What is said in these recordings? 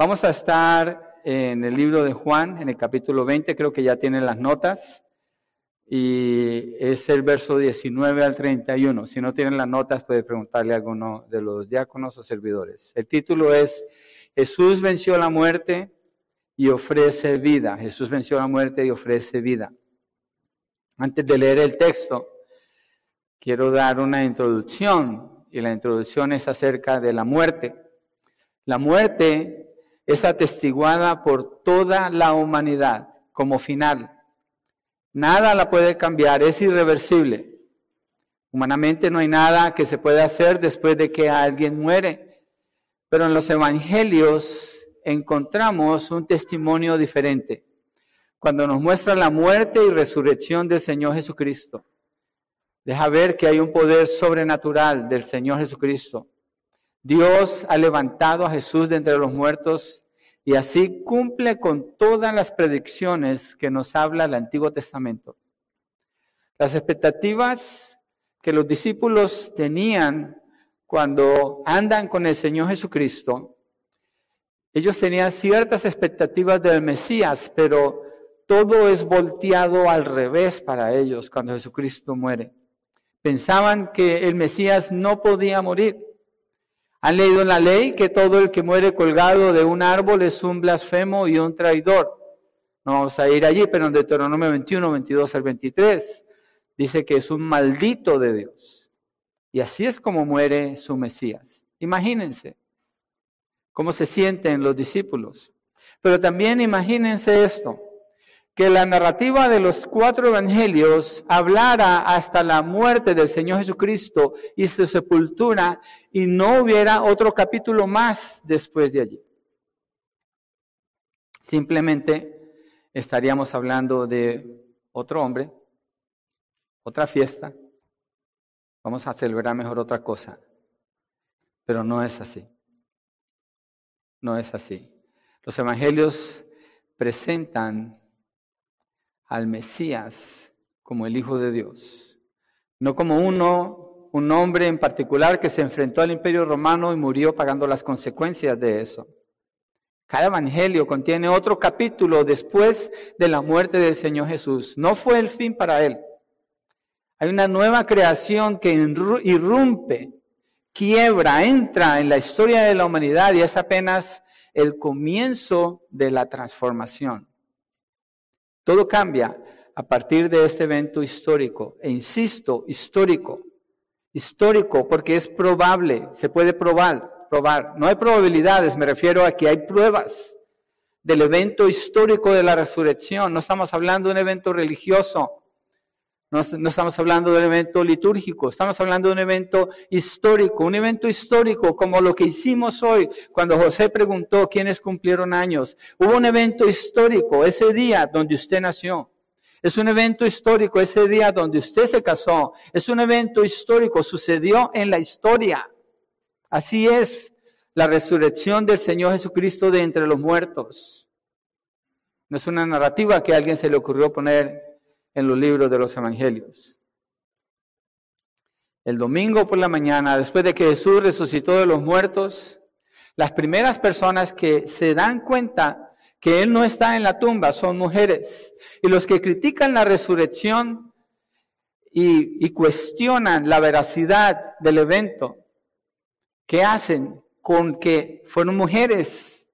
Vamos a estar en el libro de Juan, en el capítulo 20, creo que ya tienen las notas, y es el verso 19 al 31. Si no tienen las notas, puede preguntarle a alguno de los diáconos o servidores. El título es Jesús venció la muerte y ofrece vida. Jesús venció la muerte y ofrece vida. Antes de leer el texto, quiero dar una introducción, y la introducción es acerca de la muerte. La muerte es atestiguada por toda la humanidad como final. Nada la puede cambiar, es irreversible. Humanamente no hay nada que se pueda hacer después de que alguien muere. Pero en los evangelios encontramos un testimonio diferente. Cuando nos muestra la muerte y resurrección del Señor Jesucristo, deja ver que hay un poder sobrenatural del Señor Jesucristo Dios ha levantado a Jesús de entre los muertos y así cumple con todas las predicciones que nos habla el Antiguo Testamento. Las expectativas que los discípulos tenían cuando andan con el Señor Jesucristo, ellos tenían ciertas expectativas del Mesías, pero todo es volteado al revés para ellos cuando Jesucristo muere. Pensaban que el Mesías no podía morir. Han leído en la ley que todo el que muere colgado de un árbol es un blasfemo y un traidor. No vamos a ir allí, pero en Deuteronomio 21, 22 al 23 dice que es un maldito de Dios. Y así es como muere su Mesías. Imagínense cómo se sienten los discípulos. Pero también imagínense esto que la narrativa de los cuatro evangelios hablara hasta la muerte del Señor Jesucristo y su sepultura y no hubiera otro capítulo más después de allí. Simplemente estaríamos hablando de otro hombre, otra fiesta. Vamos a celebrar mejor otra cosa. Pero no es así. No es así. Los evangelios presentan al Mesías como el Hijo de Dios, no como uno, un hombre en particular que se enfrentó al imperio romano y murió pagando las consecuencias de eso. Cada evangelio contiene otro capítulo después de la muerte del Señor Jesús. No fue el fin para él. Hay una nueva creación que irrumpe, quiebra, entra en la historia de la humanidad y es apenas el comienzo de la transformación. Todo cambia a partir de este evento histórico. E insisto, histórico. Histórico porque es probable, se puede probar, probar. No hay probabilidades, me refiero a que hay pruebas del evento histórico de la resurrección. No estamos hablando de un evento religioso. No, estamos hablando de un evento litúrgico, estamos hablando de un evento histórico, un evento histórico como lo que hicimos hoy cuando José preguntó quiénes cumplieron años. Hubo un evento histórico ese día donde usted nació. Es un evento histórico ese día donde usted se casó. Es un evento histórico, sucedió en la historia. Así es la resurrección del Señor Jesucristo de entre los muertos. No es una narrativa que a alguien se le ocurrió poner en los libros de los evangelios. El domingo por la mañana, después de que Jesús resucitó de los muertos, las primeras personas que se dan cuenta que Él no está en la tumba son mujeres. Y los que critican la resurrección y, cuestionan la veracidad del evento, ¿qué hacen con que fueron mujeres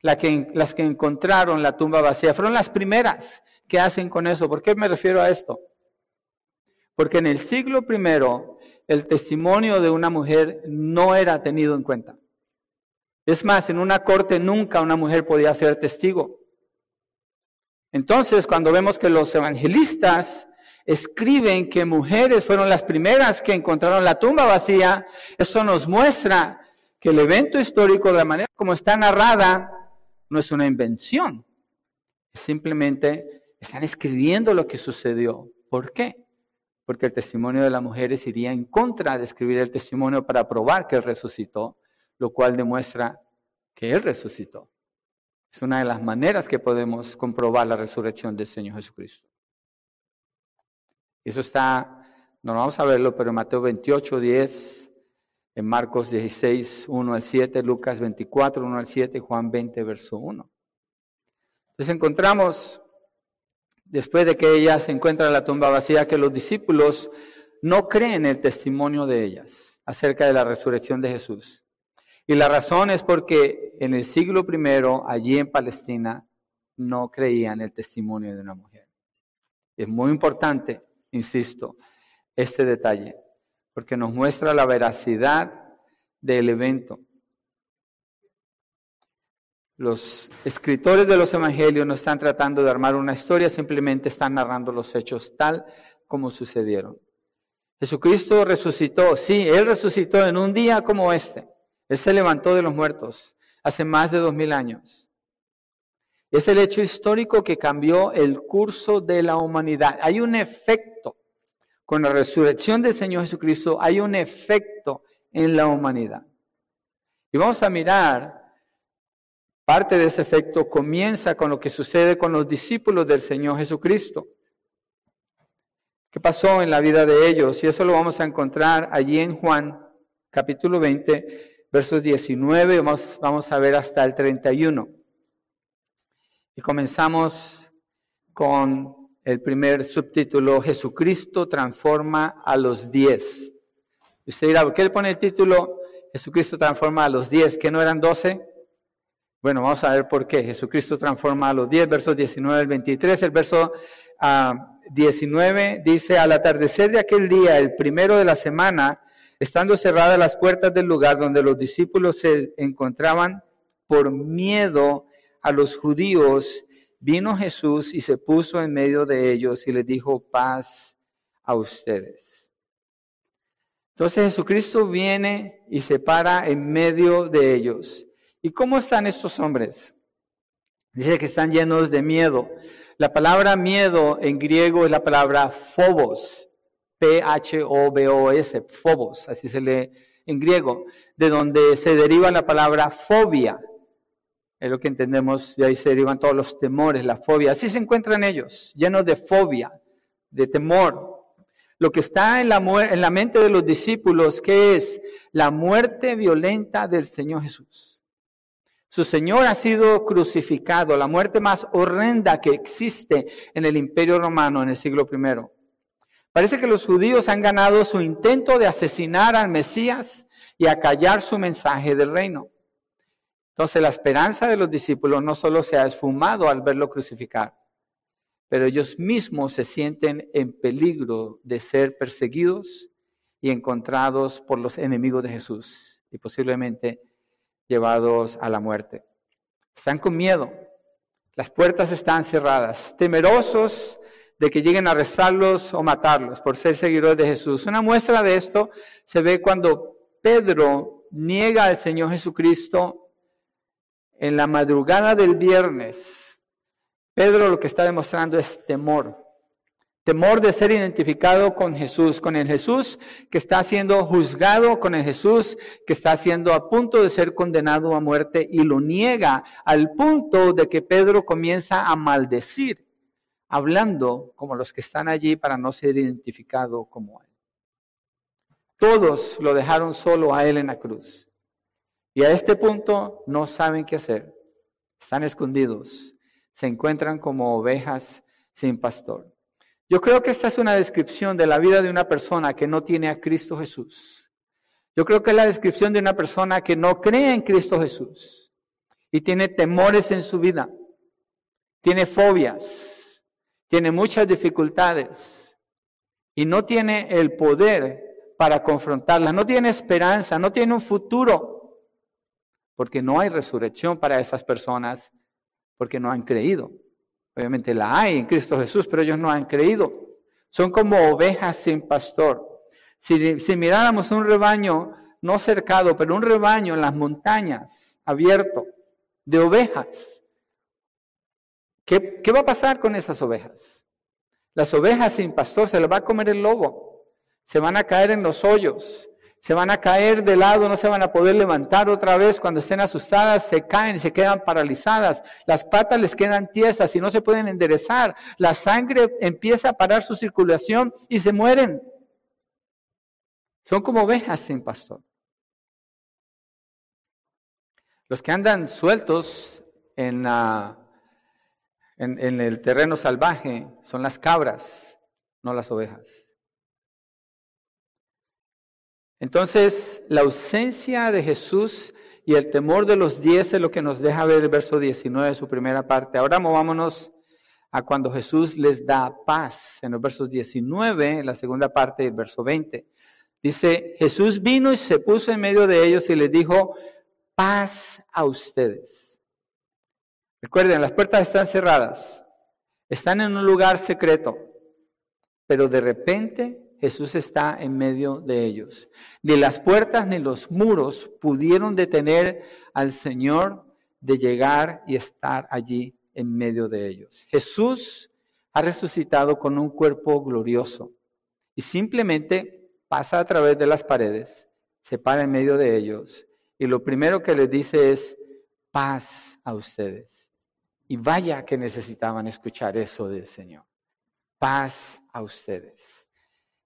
las que, las que encontraron la tumba vacía? Fueron las primeras ¿Qué hacen con eso? ¿Por qué me refiero a esto? Porque en el siglo primero el testimonio de una mujer no era tenido en cuenta. Es más, en una corte nunca una mujer podía ser testigo. Entonces, cuando vemos que los evangelistas escriben que mujeres fueron las primeras que encontraron la tumba vacía, eso nos muestra que el evento histórico, de la manera como está narrada, no es una invención, es simplemente están escribiendo lo que sucedió. ¿Por qué? Porque el testimonio de las mujeres iría en contra de escribir el testimonio para probar que Él resucitó, lo cual demuestra que Él resucitó. Es una de las maneras que podemos comprobar la resurrección del Señor Jesucristo. Eso está, no vamos a verlo, pero en Mateo 28, 10 en Marcos 16, 1 al 7, Lucas 24, 1 al 7, Juan 20, verso 1. Entonces encontramos, después de que ella se encuentra en la tumba vacía, que los discípulos no creen el testimonio de ellas acerca de la resurrección de Jesús. Y la razón es porque en el siglo primero, allí en Palestina, no creían el testimonio de una mujer. Es muy importante, insisto, este detalle, porque nos muestra la veracidad del evento. Los escritores de los evangelios no están tratando de armar una historia, simplemente están narrando los hechos tal como sucedieron. Jesucristo resucitó, sí, Él resucitó en un día como este. Él se levantó de los muertos hace más de dos mil años. Es el hecho histórico que cambió el curso de la humanidad. Hay un efecto con la resurrección del Señor Jesucristo, hay un efecto en la humanidad. Y vamos a mirar Parte de ese efecto comienza con lo que sucede con los discípulos del Señor Jesucristo. ¿Qué pasó en la vida de ellos? Y eso lo vamos a encontrar allí en Juan, capítulo 20, versos 19, vamos, vamos a ver hasta el 31. Y comenzamos con el primer subtítulo, Jesucristo transforma a los diez. usted dirá, ¿por qué le pone el título Jesucristo transforma a los diez? ¿Que no eran doce? Bueno, vamos a ver por qué. Jesucristo transforma a los 10, versos 19 al 23. El verso 19 ah, dice, al atardecer de aquel día, el primero de la semana, estando cerradas las puertas del lugar donde los discípulos se encontraban por miedo a los judíos, vino Jesús y se puso en medio de ellos y les dijo, paz a ustedes. Entonces Jesucristo viene y se para en medio de ellos. ¿Y cómo están estos hombres? Dice que están llenos de miedo. La palabra miedo en griego es la palabra phobos, P-H-O-B-O-S, phobos, así se lee en griego, de donde se deriva la palabra fobia. Es lo que entendemos, de ahí se derivan todos los temores, la fobia. Así se encuentran ellos, llenos de fobia, de temor. Lo que está en la, en la mente de los discípulos, que es la muerte violenta del Señor Jesús. Su Señor ha sido crucificado, la muerte más horrenda que existe en el imperio romano en el siglo I. Parece que los judíos han ganado su intento de asesinar al Mesías y acallar su mensaje del reino. Entonces la esperanza de los discípulos no solo se ha esfumado al verlo crucificar, pero ellos mismos se sienten en peligro de ser perseguidos y encontrados por los enemigos de Jesús y posiblemente llevados a la muerte. Están con miedo. Las puertas están cerradas, temerosos de que lleguen a arrestarlos o matarlos por ser seguidores de Jesús. Una muestra de esto se ve cuando Pedro niega al Señor Jesucristo en la madrugada del viernes. Pedro lo que está demostrando es temor. Temor de ser identificado con Jesús, con el Jesús que está siendo juzgado, con el Jesús que está siendo a punto de ser condenado a muerte y lo niega al punto de que Pedro comienza a maldecir, hablando como los que están allí para no ser identificado como él. Todos lo dejaron solo a él en la cruz. Y a este punto no saben qué hacer. Están escondidos. Se encuentran como ovejas sin pastor. Yo creo que esta es una descripción de la vida de una persona que no tiene a Cristo Jesús. Yo creo que es la descripción de una persona que no cree en Cristo Jesús y tiene temores en su vida, tiene fobias, tiene muchas dificultades y no tiene el poder para confrontarlas, no tiene esperanza, no tiene un futuro, porque no hay resurrección para esas personas, porque no han creído. Obviamente la hay en Cristo Jesús, pero ellos no han creído. Son como ovejas sin pastor. Si, miráramos un rebaño, no cercado, pero un rebaño en las montañas, abierto, de ovejas, ¿qué, qué va a pasar con esas ovejas? Las ovejas sin pastor se las va a comer el lobo, se van a caer en los hoyos, se van a caer de lado, no se van a poder levantar otra vez. Cuando estén asustadas, se caen y se quedan paralizadas. Las patas les quedan tiesas y no se pueden enderezar. La sangre empieza a parar su circulación y se mueren. Son como ovejas sin pastor. Los que andan sueltos en, en el terreno salvaje son las cabras, no las ovejas. Entonces, la ausencia de Jesús y el temor de los diez es lo que nos deja ver el verso 19 de su primera parte. Ahora movámonos a cuando Jesús les da paz. En los versos 19, en la segunda parte del verso 20. Dice, Jesús vino y se puso en medio de ellos y les dijo, paz a ustedes. Recuerden, las puertas están cerradas, están en un lugar secreto, pero de repente Jesús está en medio de ellos. Ni las puertas ni los muros pudieron detener al Señor de llegar y estar allí en medio de ellos. Jesús ha resucitado con un cuerpo glorioso y simplemente pasa a través de las paredes, se para en medio de ellos y lo primero que les dice es paz a ustedes. Y vaya que necesitaban escuchar eso del Señor. Paz a ustedes.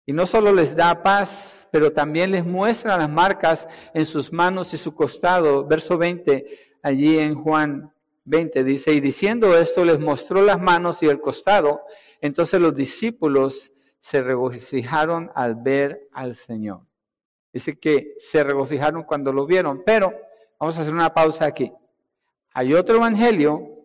Y no solo les da paz, pero también les muestra las marcas en sus manos y su costado. Verso 20, allí en Juan 20 dice, y diciendo esto les mostró las manos y el costado. Entonces los discípulos se regocijaron al ver al Señor. Dice que se regocijaron cuando lo vieron, pero vamos a hacer una pausa aquí. Hay otro evangelio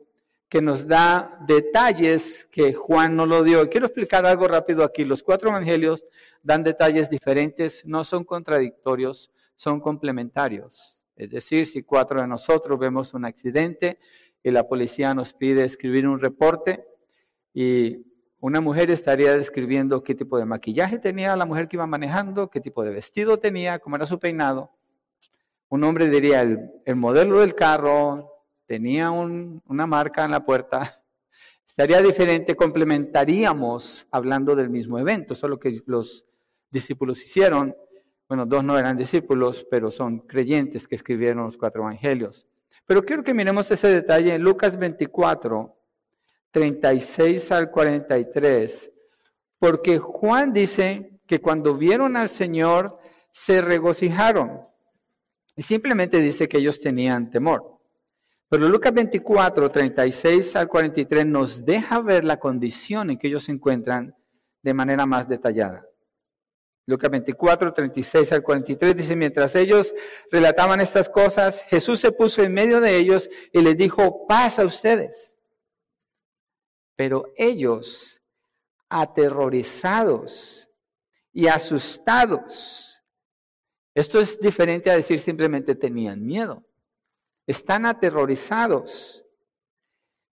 que nos da detalles que Juan no lo dio. Quiero explicar algo rápido aquí. Los cuatro evangelios dan detalles diferentes, no son contradictorios, son complementarios. Es decir, si cuatro de nosotros vemos un accidente y la policía nos pide escribir un reporte y una mujer estaría describiendo qué tipo de maquillaje tenía la mujer que iba manejando, qué tipo de vestido tenía, cómo era su peinado. Un hombre diría el, el modelo del carro, tenía una marca en la puerta, estaría diferente, complementaríamos hablando del mismo evento. Eso es lo que los discípulos hicieron. Bueno, dos no eran discípulos, pero son creyentes que escribieron los cuatro evangelios. Pero quiero que miremos ese detalle en Lucas 24, 36 al 43, porque Juan dice que cuando vieron al Señor se regocijaron. Y simplemente dice que ellos tenían temor. Pero Lucas 24, 36 al 43 nos deja ver la condición en que ellos se encuentran de manera más detallada. Lucas 24, 36 al 43 dice, mientras ellos relataban estas cosas, Jesús se puso en medio de ellos y les dijo, paz a ustedes. Pero ellos, aterrorizados y asustados, esto es diferente a decir simplemente tenían miedo están aterrorizados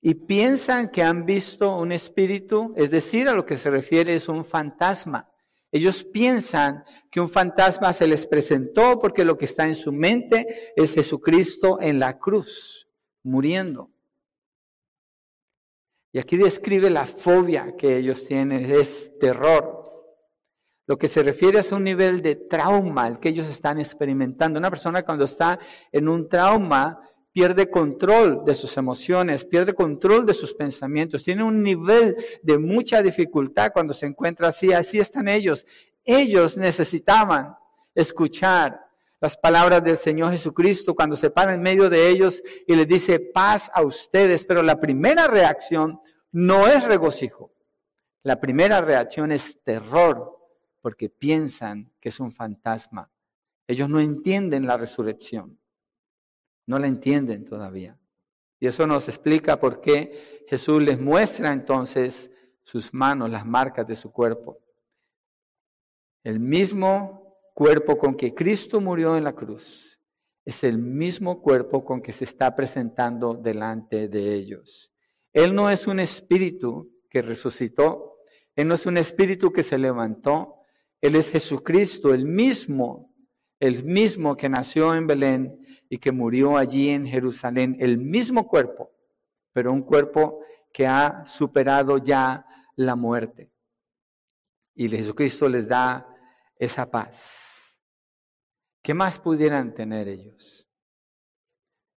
y piensan que han visto un espíritu, es decir, a lo que se refiere es un fantasma. Ellos piensan que un fantasma se les presentó porque lo que está en su mente es Jesucristo en la cruz, muriendo. Y aquí describe la fobia que ellos tienen, es terror. Lo que se refiere es un nivel de trauma el que ellos están experimentando. Una persona cuando está en un trauma pierde control de sus emociones, pierde control de sus pensamientos, tiene un nivel de mucha dificultad cuando se encuentra así. Así están ellos. Ellos necesitaban escuchar las palabras del Señor Jesucristo cuando se para en medio de ellos y les dice paz a ustedes. Pero la primera reacción no es regocijo. La primera reacción es terror porque piensan que es un fantasma. Ellos no entienden la resurrección. No la entienden todavía. Y eso nos explica por qué Jesús les muestra entonces sus manos, las marcas de su cuerpo. El mismo cuerpo con que Cristo murió en la cruz es el mismo cuerpo con que se está presentando delante de ellos. Él no es un espíritu que resucitó, Él no es un espíritu que se levantó, él es Jesucristo, el mismo, el mismo que nació en Belén y que murió allí en Jerusalén, el mismo cuerpo, pero un cuerpo que ha superado ya la muerte. Y Jesucristo les da esa paz. ¿Qué más pudieran tener ellos?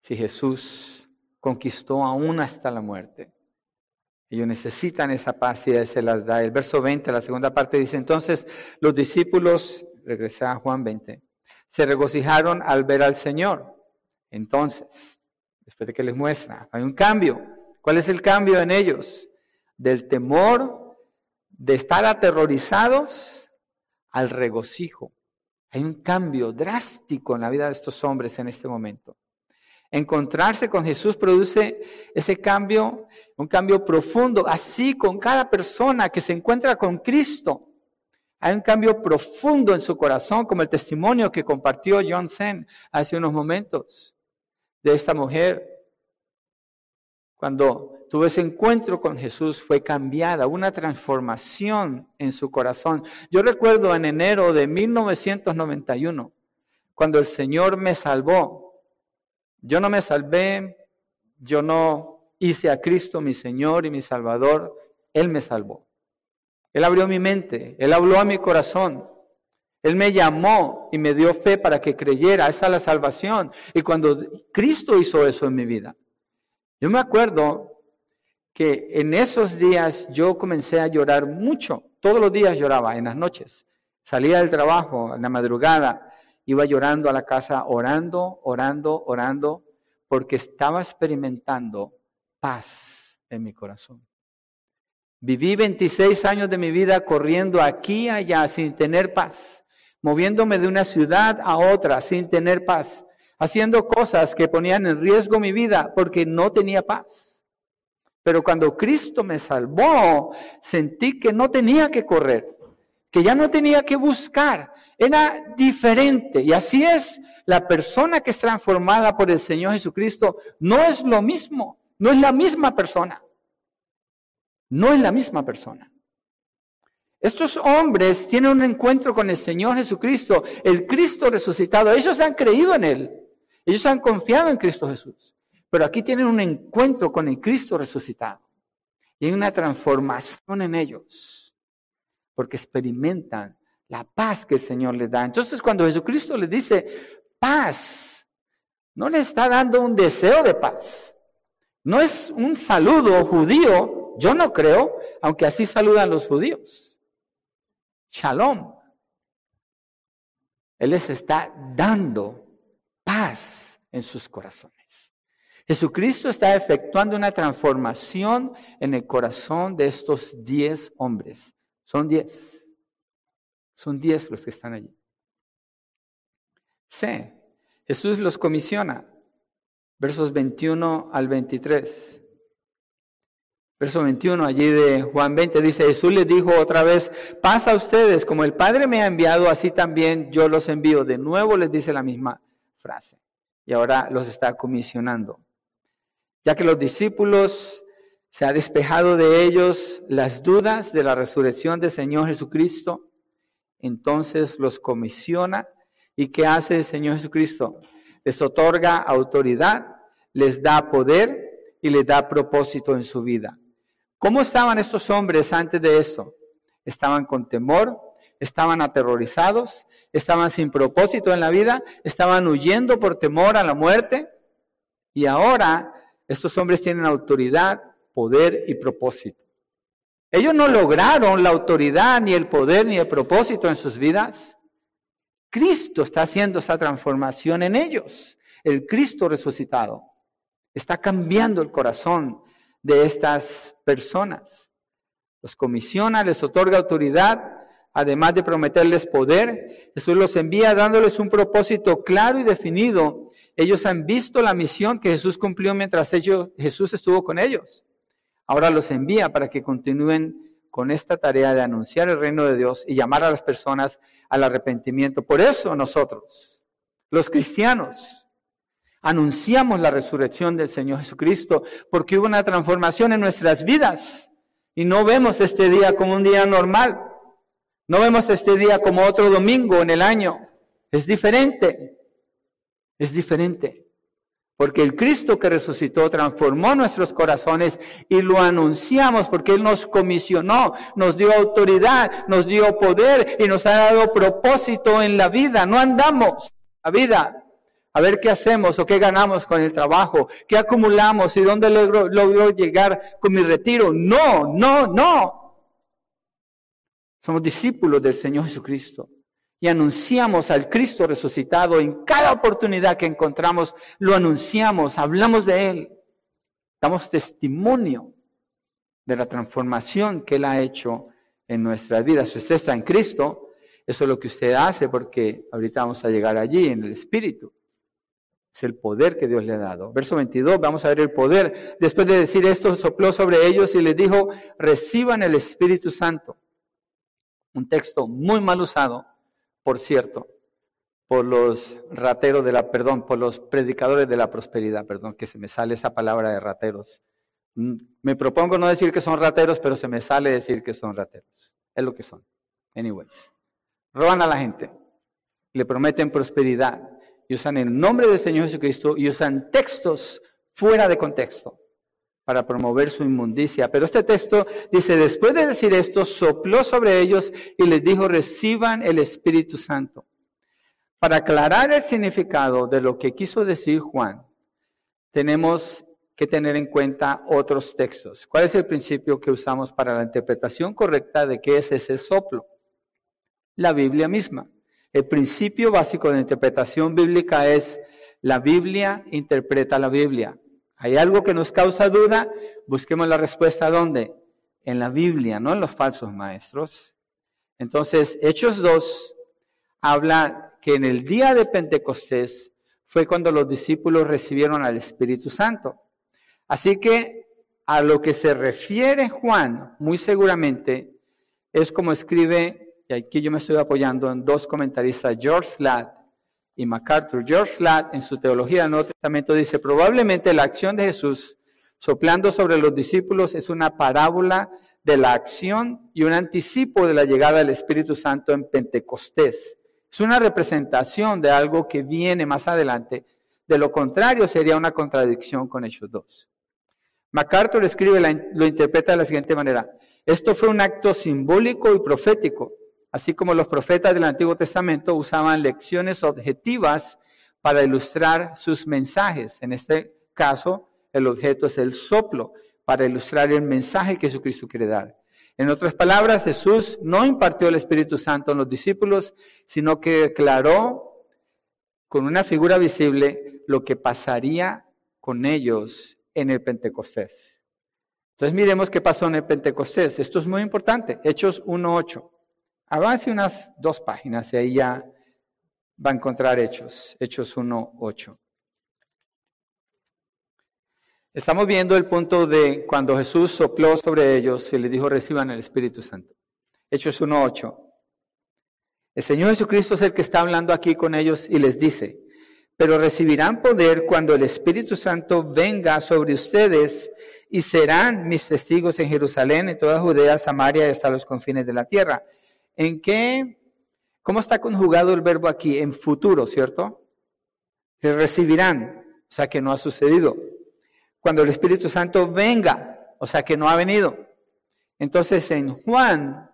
Si Jesús conquistó aún hasta la muerte. Ellos necesitan esa paz y se las da. El verso 20, la segunda parte dice, entonces los discípulos, regresa a Juan 20, se regocijaron al ver al Señor. Entonces, Después de que les muestra, hay un cambio. ¿Cuál es el cambio en ellos? Del temor de estar aterrorizados al regocijo. Hay un cambio drástico en la vida de estos hombres en este momento. Encontrarse con Jesús produce ese cambio, un cambio profundo, así con cada persona que se encuentra con Cristo. Hay un cambio profundo en su corazón, como el testimonio que compartió John Sen hace unos momentos de esta mujer. Cuando tuvo ese encuentro con Jesús, fue cambiada, una transformación en su corazón. Yo recuerdo en enero de 1991, cuando el Señor me salvó. Yo no me salvé, yo no hice a Cristo mi Señor y mi Salvador, Él me salvó. Él abrió mi mente, Él habló a mi corazón. Él me llamó y me dio fe para que creyera. Esa es la salvación. Y cuando Cristo hizo eso en mi vida, yo me acuerdo que en esos días yo comencé a llorar mucho. Todos los días lloraba, en las noches. Salía del trabajo, en la madrugada, iba llorando a la casa, orando, orando, orando, porque estaba experimentando paz en mi corazón. Viví 26 años de mi vida corriendo aquí y allá sin tener paz, moviéndome de una ciudad a otra sin tener paz, haciendo cosas que ponían en riesgo mi vida porque no tenía paz. Pero cuando Cristo me salvó, sentí que no tenía que correr, que ya no tenía que buscar, era diferente. Y así es, la persona que es transformada por el Señor Jesucristo no es lo mismo, no es la misma persona no es la misma persona. Estos hombres tienen un encuentro con el Señor Jesucristo, el Cristo resucitado. Ellos han creído en Él. Ellos han confiado en Cristo Jesús. Pero aquí tienen un encuentro con el Cristo resucitado. Y hay una transformación en ellos. Porque experimentan la paz que el Señor les da. Entonces cuando Jesucristo les dice paz, no le está dando un deseo de paz. No es un saludo judío yo no creo, aunque así saludan los judíos. Shalom. Él les está dando paz en sus corazones. Jesucristo está efectuando una transformación en el corazón de estos diez hombres. Son diez. Son diez los que están allí. Sí, Jesús los comisiona. Versos 21 al 23. Verso 21 allí de Juan 20 dice, Jesús les dijo otra vez, pasa a ustedes, como el Padre me ha enviado, así también yo los envío. De nuevo les dice la misma frase. Y ahora los está comisionando. Ya que los discípulos se ha despejado de ellos las dudas de la resurrección del Señor Jesucristo, entonces los comisiona. ¿Y qué hace el Señor Jesucristo? Les otorga autoridad, les da poder y les da propósito en su vida. ¿Cómo estaban estos hombres antes de eso? Estaban con temor, estaban aterrorizados, estaban sin propósito en la vida, estaban huyendo por temor a la muerte. Y ahora estos hombres tienen autoridad, poder y propósito. Ellos no lograron la autoridad, ni el poder, ni el propósito en sus vidas. Cristo está haciendo esa transformación en ellos. El Cristo resucitado está cambiando el corazón de estas personas. Los comisiona, les otorga autoridad, además de prometerles poder. Jesús los envía dándoles un propósito claro y definido. Ellos han visto la misión que Jesús cumplió mientras ellos, Jesús estuvo con ellos. Ahora los envía para que continúen con esta tarea de anunciar el reino de Dios y llamar a las personas al arrepentimiento. Por eso nosotros, los cristianos, anunciamos la resurrección del Señor Jesucristo, porque hubo una transformación en nuestras vidas. Y no vemos este día como un día normal. No vemos este día como otro domingo en el año. Es diferente. Es diferente. Porque el Cristo que resucitó transformó nuestros corazones y lo anunciamos porque Él nos comisionó, nos dio autoridad, nos dio poder y nos ha dado propósito en la vida. No andamos la vida a ver qué hacemos o qué ganamos con el trabajo, qué acumulamos y dónde logro, logro llegar con mi retiro. No, no, no. Somos discípulos del Señor Jesucristo y anunciamos al Cristo resucitado en cada oportunidad que encontramos, lo anunciamos, hablamos de Él, damos testimonio de la transformación que Él ha hecho en nuestras vidas. Si usted está en Cristo, eso es lo que usted hace porque ahorita vamos a llegar allí en el Espíritu. Es el poder que Dios le ha dado. Verso 22, vamos a ver el poder. Después de decir esto, sopló sobre ellos y les dijo, reciban el Espíritu Santo. Un texto muy mal usado, por cierto, por los rateros de la, perdón, por los predicadores de la prosperidad, perdón, que se me sale esa palabra de rateros. Mm, me propongo no decir que son rateros, pero se me sale decir que son rateros. Es lo que son. Anyways. Roban a la gente, le prometen prosperidad y usan el nombre del Señor Jesucristo y usan textos fuera de contexto para promover su inmundicia. Pero este texto dice, después de decir esto, sopló sobre ellos y les dijo, reciban el Espíritu Santo. Para aclarar el significado de lo que quiso decir Juan, tenemos que tener en cuenta otros textos. ¿Cuál es el principio que usamos para la interpretación correcta de qué es ese soplo? La Biblia misma. El principio básico de interpretación bíblica es la Biblia interpreta la Biblia. ¿Hay algo que nos causa duda? Busquemos la respuesta ¿dónde? En la Biblia, no en los falsos maestros. Entonces, Hechos 2 habla que en el día de Pentecostés fue cuando los discípulos recibieron al Espíritu Santo. Así que a lo que se refiere Juan, muy seguramente, es como escribe, y aquí yo me estoy apoyando en dos comentaristas, George Slatt y MacArthur. George Slatt en su teología del Nuevo Testamento dice, probablemente la acción de Jesús soplando sobre los discípulos es una parábola de la acción y un anticipo de la llegada del Espíritu Santo en Pentecostés. Es una representación de algo que viene más adelante. De lo contrario, sería una contradicción con Hechos 2. MacArthur escribe, lo interpreta de la siguiente manera. Esto fue un acto simbólico y profético así como los profetas del Antiguo Testamento usaban lecciones objetivas para ilustrar sus mensajes. En este caso, el objeto es el soplo, para ilustrar el mensaje que Jesucristo quiere dar. En otras palabras, Jesús no impartió el Espíritu Santo en los discípulos, sino que declaró con una figura visible lo que pasaría con ellos en el Pentecostés. Entonces miremos qué pasó en el Pentecostés. Esto es muy importante. Hechos 1.8. Avance unas dos páginas y ahí ya va a encontrar Hechos, Hechos 1.8. Estamos viendo el punto de cuando Jesús sopló sobre ellos y les dijo reciban el Espíritu Santo. Hechos 1.8. El Señor Jesucristo es el que está hablando aquí con ellos y les dice, pero recibirán poder cuando el Espíritu Santo venga sobre ustedes y serán mis testigos en Jerusalén, en toda Judea, Samaria y hasta los confines de la tierra. ¿En qué? ¿Cómo está conjugado el verbo aquí? En futuro, ¿cierto? Se recibirán, o sea que no ha sucedido. Cuando el Espíritu Santo venga, o sea que no ha venido. Entonces en Juan,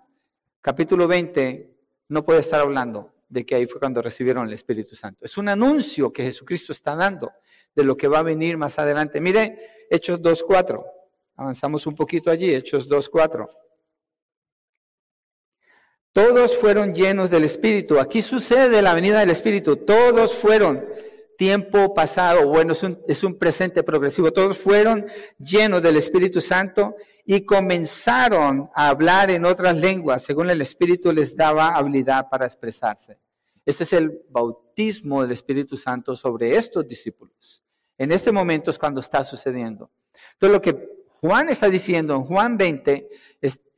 capítulo 20, no puede estar hablando de que ahí fue cuando recibieron el Espíritu Santo. Es un anuncio que Jesucristo está dando de lo que va a venir más adelante. Mire, Hechos 2.4. Avanzamos un poquito allí, Hechos 2.4. Todos fueron llenos del Espíritu. Aquí sucede la venida del Espíritu. Todos fueron tiempo pasado, bueno, es un, es un, presente progresivo. Todos fueron llenos del Espíritu Santo y comenzaron a hablar en otras lenguas, según el Espíritu les daba habilidad para expresarse. Ese es el bautismo del Espíritu Santo sobre estos discípulos. En este momento es cuando está sucediendo. Entonces lo que Juan está diciendo en Juan 20,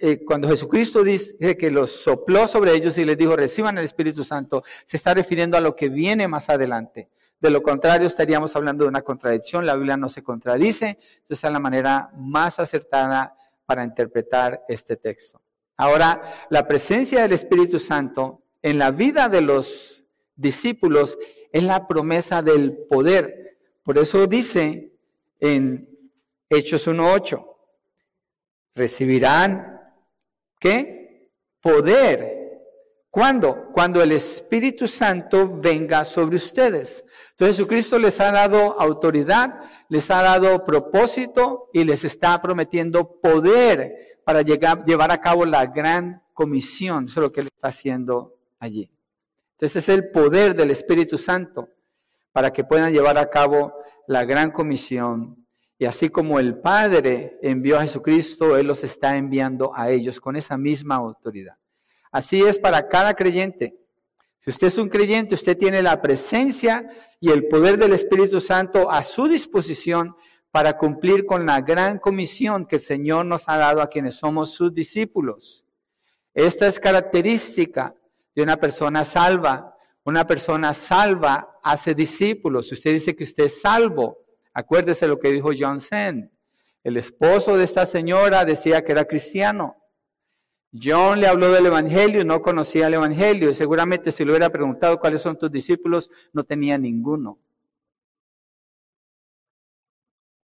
eh, cuando Jesucristo dice que los sopló sobre ellos y les dijo, reciban el Espíritu Santo, se está refiriendo a lo que viene más adelante. De lo contrario, estaríamos hablando de una contradicción. La Biblia no se contradice. Entonces, es la manera más acertada para interpretar este texto. Ahora, la presencia del Espíritu Santo en la vida de los discípulos es la promesa del poder. Por eso dice en Hechos 1.8. Recibirán, ¿qué? Poder. ¿Cuándo? Cuando el Espíritu Santo venga sobre ustedes. Entonces Jesucristo les ha dado autoridad, les ha dado propósito y les está prometiendo poder para llegar, llevar a cabo la gran comisión. Eso es lo que él está haciendo allí. Entonces es el poder del Espíritu Santo para que puedan llevar a cabo la gran comisión. Y así como el Padre envió a Jesucristo, Él los está enviando a ellos con esa misma autoridad. Así es para cada creyente. Si usted es un creyente, usted tiene la presencia y el poder del Espíritu Santo a su disposición para cumplir con la gran comisión que el Señor nos ha dado a quienes somos sus discípulos. Esta es característica de una persona salva. Una persona salva hace discípulos. Si usted dice que usted es salvo, acuérdese lo que dijo John Sen. El esposo de esta señora decía que era cristiano. John le habló del Evangelio, no conocía el Evangelio. Y seguramente si le hubiera preguntado cuáles son tus discípulos, no tenía ninguno.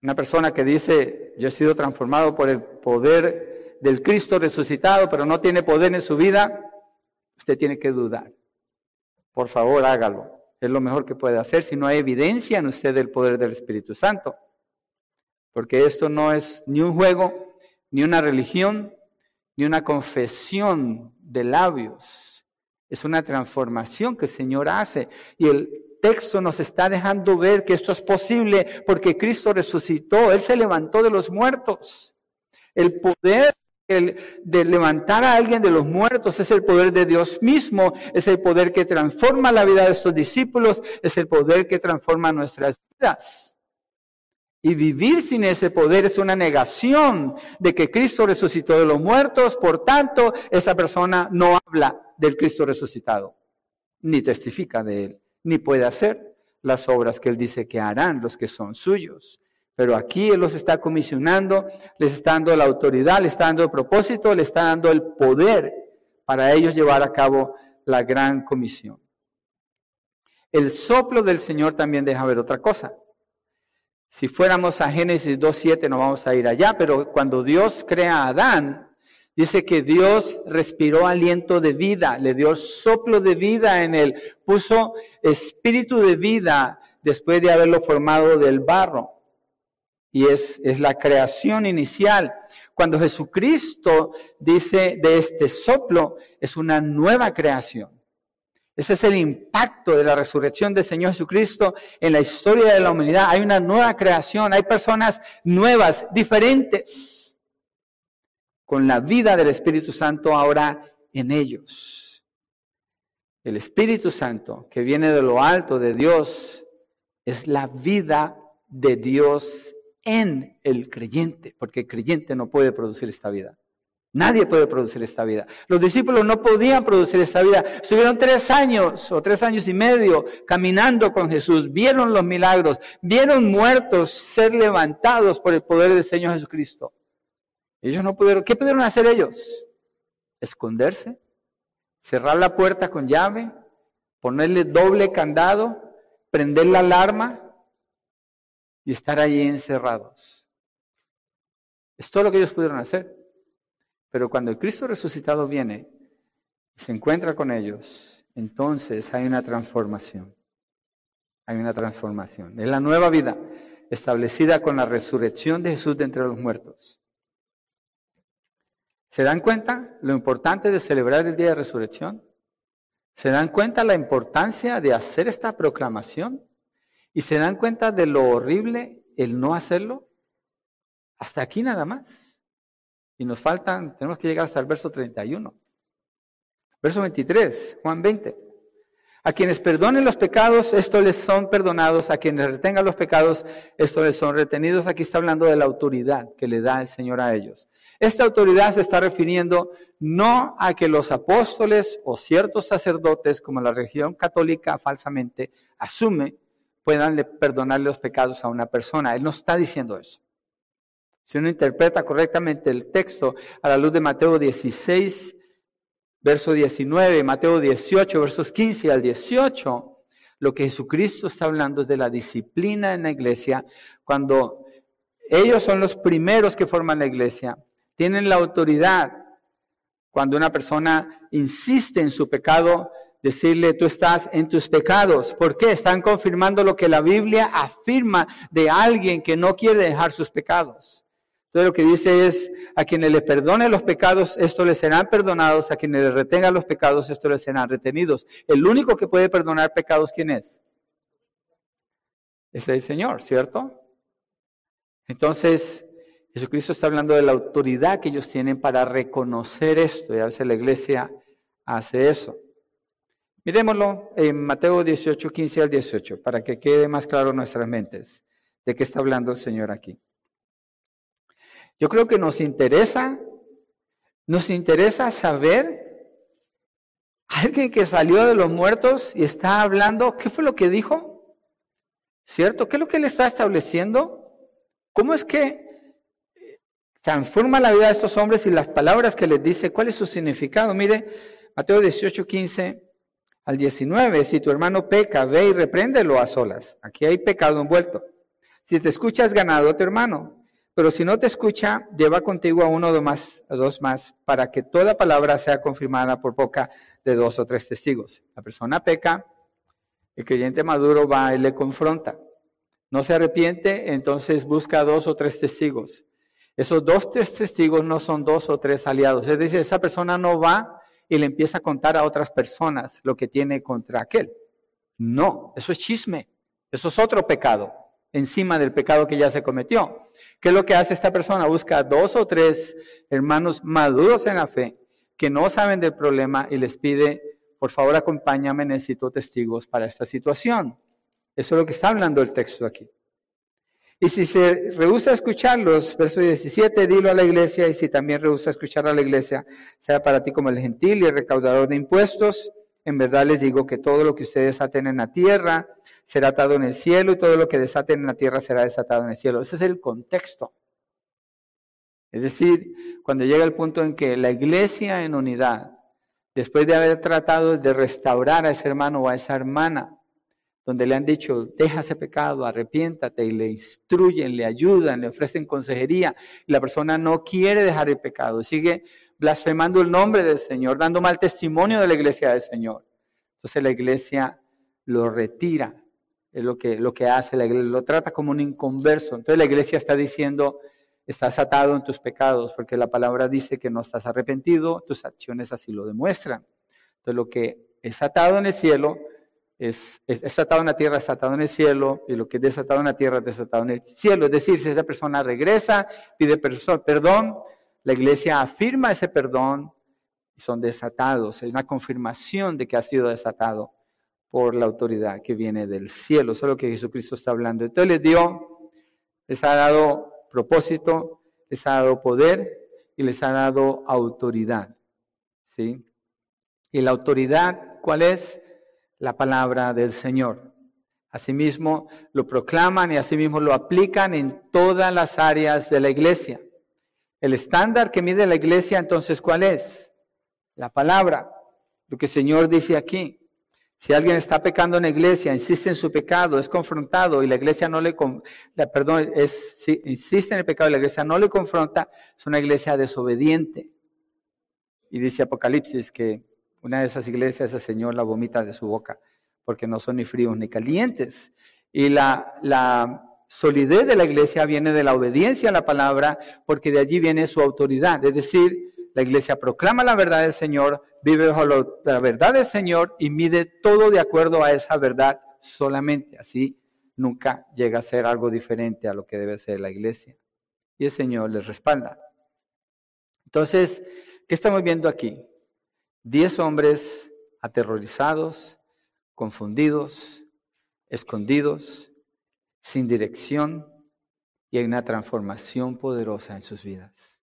Una persona que dice, yo he sido transformado por el poder del Cristo resucitado, pero no tiene poder en su vida, usted tiene que dudar. Por favor, hágalo. Es lo mejor que puede hacer si no hay evidencia en usted del poder del Espíritu Santo. Porque esto no es ni un juego, ni una religión, ni una confesión de labios. Es una transformación que el Señor hace. Y el texto nos está dejando ver que esto es posible porque Cristo resucitó, Él se levantó de los muertos. El poder de levantar a alguien de los muertos es el poder de Dios mismo, es el poder que transforma la vida de estos discípulos, es el poder que transforma nuestras vidas. Y vivir sin ese poder es una negación de que Cristo resucitó de los muertos, por tanto, esa persona no habla del Cristo resucitado, ni testifica de él ni puede hacer las obras que Él dice que harán los que son suyos. Pero aquí Él los está comisionando, les está dando la autoridad, les está dando el propósito, les está dando el poder para ellos llevar a cabo la gran comisión. El soplo del Señor también deja ver otra cosa. Si fuéramos a Génesis 2.7 no vamos a ir allá, pero cuando Dios crea a Adán, Dice que Dios respiró aliento de vida, le dio soplo de vida en él, puso espíritu de vida después de haberlo formado del barro. Y es, es la creación inicial. Cuando Jesucristo dice de este soplo, es una nueva creación. Ese es el impacto de la resurrección del Señor Jesucristo en la historia de la humanidad. Hay una nueva creación, hay personas nuevas, diferentes con la vida del Espíritu Santo ahora en ellos. El Espíritu Santo que viene de lo alto de Dios es la vida de Dios en el creyente, porque el creyente no puede producir esta vida. Nadie puede producir esta vida. Los discípulos no podían producir esta vida. Estuvieron tres años o tres años y medio caminando con Jesús, vieron los milagros, vieron muertos ser levantados por el poder del Señor Jesucristo. Ellos no pudieron, ¿qué pudieron hacer ellos? Esconderse, cerrar la puerta con llave, ponerle doble candado, prender la alarma y estar allí encerrados. Es todo lo que ellos pudieron hacer. Pero cuando el Cristo resucitado viene y se encuentra con ellos, entonces hay una transformación. Hay una transformación. Es la nueva vida establecida con la resurrección de Jesús de entre los muertos. ¿Se dan cuenta lo importante de celebrar el día de resurrección? ¿Se dan cuenta la importancia de hacer esta proclamación? ¿Y se dan cuenta de lo horrible el no hacerlo? Hasta aquí nada más. Y nos faltan, tenemos que llegar hasta el verso 31. Verso 23, Juan 20. A quienes perdonen los pecados, estos les son perdonados. A quienes retengan los pecados, estos les son retenidos. Aquí está hablando de la autoridad que le da el Señor a ellos. Esta autoridad se está refiriendo no a que los apóstoles o ciertos sacerdotes, como la religión católica falsamente asume, puedan perdonarle los pecados a una persona. Él no está diciendo eso. Si uno interpreta correctamente el texto a la luz de Mateo 16, verso 19, Mateo 18, versos 15 al 18, lo que Jesucristo está hablando es de la disciplina en la iglesia, cuando ellos son los primeros que forman la iglesia, tienen la autoridad cuando una persona insiste en su pecado, decirle, tú estás en tus pecados. ¿Por qué? Están confirmando lo que la Biblia afirma de alguien que no quiere dejar sus pecados. Entonces lo que dice es, a quienes le perdone los pecados, esto les serán perdonados, a quienes le retengan los pecados, esto les serán retenidos. El único que puede perdonar pecados, ¿quién es? Es el Señor, ¿cierto? Entonces, Jesucristo está hablando de la autoridad que ellos tienen para reconocer esto, y a veces la iglesia hace eso. Miremoslo en Mateo 18, 15 al 18, para que quede más claro en nuestras mentes de qué está hablando el Señor aquí. Yo creo que nos interesa, nos interesa saber alguien que salió de los muertos y está hablando, ¿qué fue lo que dijo? ¿Cierto? ¿Qué es lo que él está estableciendo? ¿Cómo es que transforma la vida de estos hombres y las palabras que les dice, cuál es su significado? Mire, Mateo 18, 15 al 19, si tu hermano peca, ve y repréndelo a solas. Aquí hay pecado envuelto. Si te escuchas ganado tu hermano, pero si no te escucha, lleva contigo a uno o a dos más, para que toda palabra sea confirmada por boca de dos o tres testigos. La persona peca, el creyente maduro va y le confronta. No se arrepiente, entonces busca dos o tres testigos. Esos dos tres testigos no son dos o tres aliados. Es decir, esa persona no va y le empieza a contar a otras personas lo que tiene contra aquel. No, eso es chisme. Eso es otro pecado, encima del pecado que ya se cometió. ¿Qué es lo que hace esta persona? Busca dos o tres hermanos maduros en la fe que no saben del problema y les pide, por favor acompáñame, necesito testigos para esta situación. Eso es lo que está hablando el texto aquí. Y si se rehúsa a escucharlos, verso 17, dilo a la iglesia, y si también rehúsa escuchar a la iglesia, sea para ti como el gentil y el recaudador de impuestos, en verdad les digo que todo lo que ustedes aten en la tierra será atado en el cielo y todo lo que desaten en la tierra será desatado en el cielo. Ese es el contexto. Es decir, cuando llega el punto en que la iglesia en unidad, después de haber tratado de restaurar a ese hermano o a esa hermana, donde le han dicho, deja ese pecado, arrepiéntate, y le instruyen, le ayudan, le ofrecen consejería, y la persona no quiere dejar el pecado, sigue blasfemando el nombre del Señor, dando mal testimonio de la iglesia del Señor. Entonces la iglesia lo retira, es lo que, lo que hace la iglesia, lo trata como un inconverso. Entonces la iglesia está diciendo, estás atado en tus pecados, porque la palabra dice que no estás arrepentido, tus acciones así lo demuestran. Entonces lo que es atado en el cielo, es, es, en la tierra, es atado en el cielo, y lo que es desatado en la tierra es desatado en el cielo. Es decir, si esa persona regresa, pide perdón, la iglesia afirma ese perdón y son desatados. Hay una confirmación de que ha sido desatado por la autoridad que viene del cielo. Eso es lo que Jesucristo está hablando. Entonces les dio, les ha dado propósito, les ha dado poder y les ha dado autoridad. ¿Sí? Y la autoridad, ¿cuál es? La palabra del Señor. Asimismo lo proclaman y asimismo lo aplican en todas las áreas de la iglesia. El estándar que mide la iglesia, entonces, ¿cuál es? La palabra, lo que el Señor dice aquí. Si alguien está pecando en la iglesia, insiste en su pecado, es confrontado y la iglesia no le, perdón, es, si insiste en el pecado y la iglesia no le confronta, es una iglesia desobediente. Y dice Apocalipsis que una de esas iglesias el Señor la vomita de su boca, porque no son ni fríos ni calientes. Y la, la solidez de la iglesia viene de la obediencia a la palabra, porque de allí viene su autoridad. Es decir, la iglesia proclama la verdad del Señor, vive bajo la verdad del Señor y mide todo de acuerdo a esa verdad solamente. Así nunca llega a ser algo diferente a lo que debe ser la iglesia. Y el Señor les respalda. Entonces, ¿qué estamos viendo aquí? Diez hombres aterrorizados, confundidos, escondidos, sin dirección y hay una transformación poderosa en sus vidas.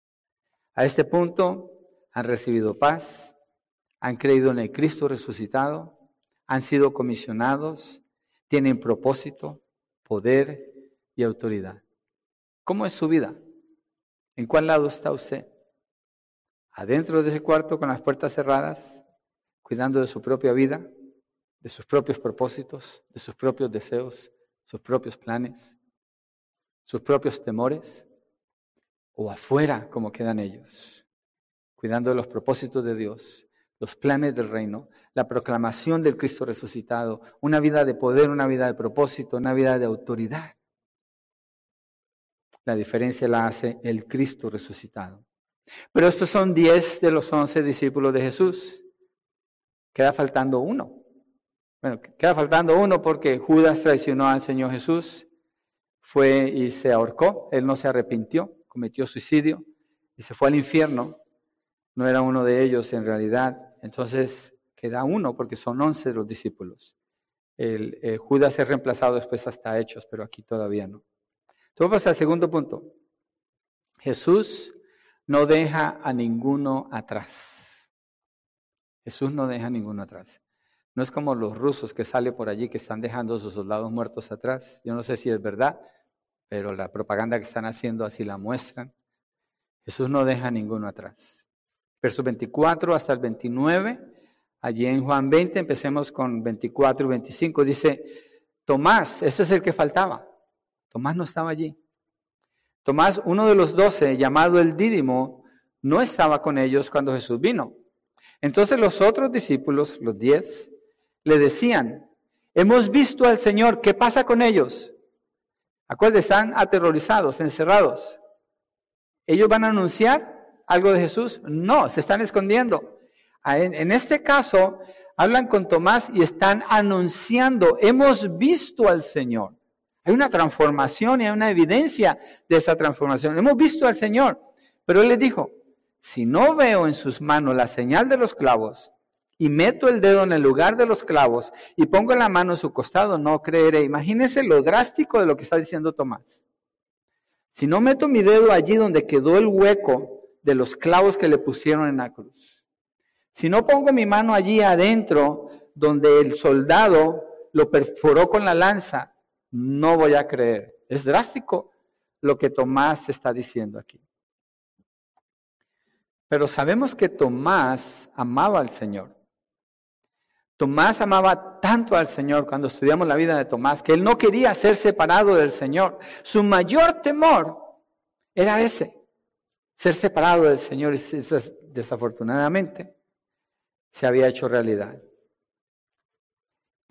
A este punto han recibido paz, han creído en el Cristo resucitado, han sido comisionados, tienen propósito, poder y autoridad. ¿Cómo es su vida? ¿En cuál lado está usted? ¿Adentro de ese cuarto con las puertas cerradas, cuidando de su propia vida, de sus propios propósitos, de sus propios deseos, sus propios planes, sus propios temores, o afuera como quedan ellos, cuidando de los propósitos de Dios, los planes del reino, la proclamación del Cristo resucitado, una vida de poder, una vida de propósito, una vida de autoridad. La diferencia la hace el Cristo resucitado. Pero estos son diez de los once discípulos de Jesús. Queda faltando uno. Bueno, queda faltando uno porque Judas traicionó al Señor Jesús, fue y se ahorcó, él no se arrepintió, cometió suicidio y se fue al infierno. No era uno de ellos en realidad. Entonces queda uno porque son once los discípulos. El, eh, Judas es reemplazado después hasta Hechos, pero aquí todavía no. Entonces vamos al segundo punto. Jesús no deja a ninguno atrás. Jesús no deja a ninguno atrás. No es como los rusos que salen por allí que están dejando a sus soldados muertos atrás. Yo no sé si es verdad, pero la propaganda que están haciendo así la muestran. Jesús no deja a ninguno atrás. Versos 24 hasta el 29, allí en Juan 20, empecemos con 24 y 25, dice, Tomás, ese es el que faltaba. Tomás no estaba allí. Tomás, uno de los doce, llamado el Dídimo, no estaba con ellos cuando Jesús vino. Entonces los otros discípulos, los diez, le decían, hemos visto al Señor, ¿qué pasa con ellos? Acuérdense, están aterrorizados, encerrados. ¿Ellos van a anunciar algo de Jesús? No, se están escondiendo. En, en este caso, hablan con Tomás y están anunciando, hemos visto al Señor. Hay una transformación y hay una evidencia de esa transformación. Hemos visto al Señor, pero Él les dijo, si no veo en sus manos la señal de los clavos y meto el dedo en el lugar de los clavos y pongo la mano en su costado, no creeré. Imagínense lo drástico de lo que está diciendo Tomás. Si no meto mi dedo allí donde quedó el hueco de los clavos que le pusieron en la cruz. Si no pongo mi mano allí adentro donde el soldado lo perforó con la lanza, no voy a creer. Es drástico lo que Tomás está diciendo aquí. Pero sabemos que Tomás amaba al Señor. Tomás amaba tanto al Señor cuando estudiamos la vida de Tomás que él no quería ser separado del Señor. Su mayor temor era ese, ser separado del Señor y desafortunadamente se había hecho realidad.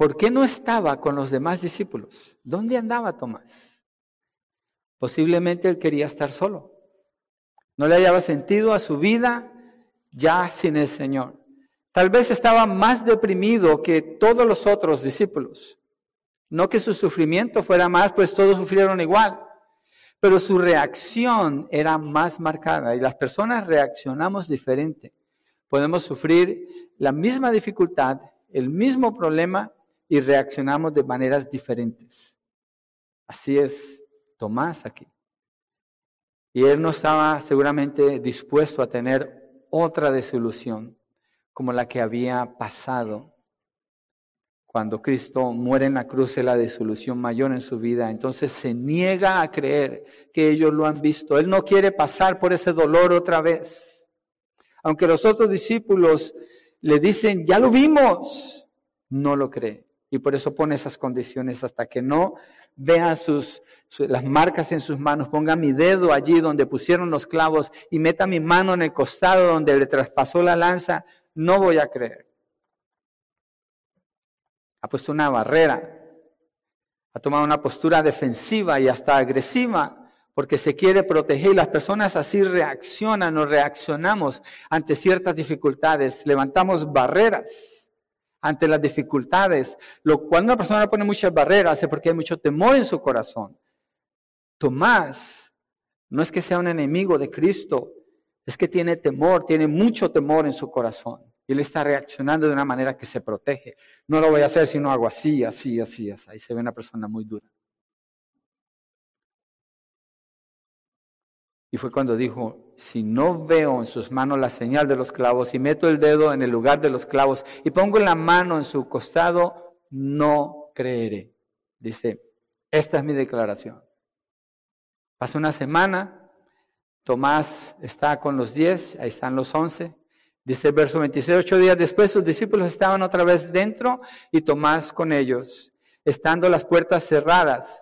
¿Por qué no estaba con los demás discípulos? ¿Dónde andaba Tomás? Posiblemente él quería estar solo. No le hallaba sentido a su vida ya sin el Señor. Tal vez estaba más deprimido que todos los otros discípulos. No que su sufrimiento fuera más, pues todos sufrieron igual, pero su reacción era más marcada y las personas reaccionamos diferente. Podemos sufrir la misma dificultad, el mismo problema y reaccionamos de maneras diferentes. Así es Tomás aquí. Y él no estaba seguramente dispuesto a tener otra desilusión como la que había pasado. Cuando Cristo muere en la cruz es la disolución mayor en su vida. Entonces se niega a creer que ellos lo han visto. Él no quiere pasar por ese dolor otra vez. Aunque los otros discípulos le dicen, ya lo vimos, no lo cree. Y por eso pone esas condiciones hasta que no vea las marcas en sus manos, ponga mi dedo allí donde pusieron los clavos y meta mi mano en el costado donde le traspasó la lanza, no voy a creer. Ha puesto una barrera, ha tomado una postura defensiva y hasta agresiva porque se quiere proteger y las personas así reaccionan o reaccionamos ante ciertas dificultades, levantamos barreras ante las dificultades. Lo, cuando una persona pone muchas barreras es porque hay mucho temor en su corazón. Tomás no es que sea un enemigo de Cristo, es que tiene temor, tiene mucho temor en su corazón. Él está reaccionando de una manera que se protege. No lo voy a hacer si no hago así, así, así, así. Ahí se ve una persona muy dura. Y fue cuando dijo, si no veo en sus manos la señal de los clavos y meto el dedo en el lugar de los clavos y pongo la mano en su costado, no creeré. Dice, esta es mi declaración. Pasa una semana, Tomás está con los diez, ahí están los once. Dice el verso 26, ocho días después sus discípulos estaban otra vez dentro y Tomás con ellos, estando las puertas cerradas.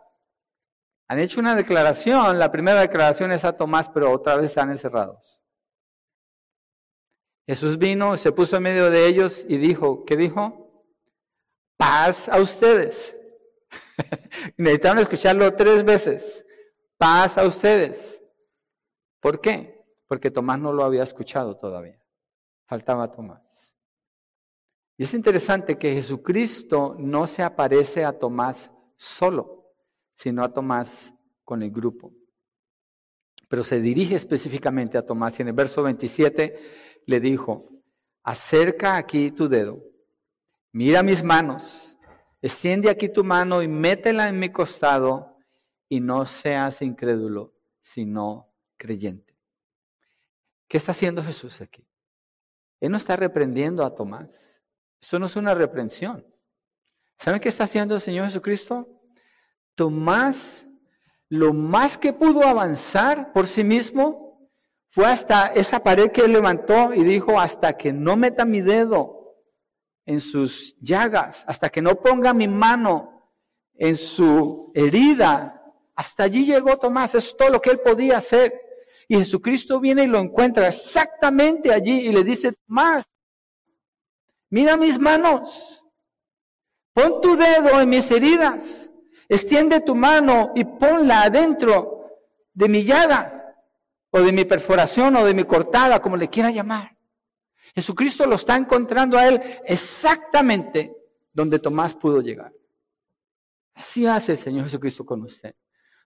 Han hecho una declaración, la primera declaración es a Tomás, pero otra vez están encerrados. Jesús vino, se puso en medio de ellos y dijo, ¿qué dijo? Paz a ustedes. Necesitaron escucharlo tres veces. paz a ustedes. ¿Por qué? Porque Tomás no lo había escuchado todavía. Faltaba Tomás. Y es interesante que Jesucristo no se aparece a Tomás solo, sino a Tomás con el grupo. Pero se dirige específicamente a Tomás y en el verso 27 le dijo, acerca aquí tu dedo, mira mis manos, extiende aquí tu mano y métela en mi costado y no seas incrédulo, sino creyente. ¿Qué está haciendo Jesús aquí? Él no está reprendiendo a Tomás. Eso no es una reprensión. ¿Saben qué está haciendo el Señor Jesucristo? Tomás, lo más que pudo avanzar por sí mismo fue hasta esa pared que él levantó y dijo, hasta que no meta mi dedo en sus llagas, hasta que no ponga mi mano en su herida. Hasta allí llegó Tomás, es todo lo que él podía hacer. Y Jesucristo viene y lo encuentra exactamente allí y le dice, Tomás, Mira mis manos. Pon tu dedo en mis heridas. Extiende tu mano y ponla adentro de mi llaga o de mi perforación o de mi cortada, como le quiera llamar. Jesucristo lo está encontrando a él exactamente donde Tomás pudo llegar. Así hace el Señor Jesucristo con usted.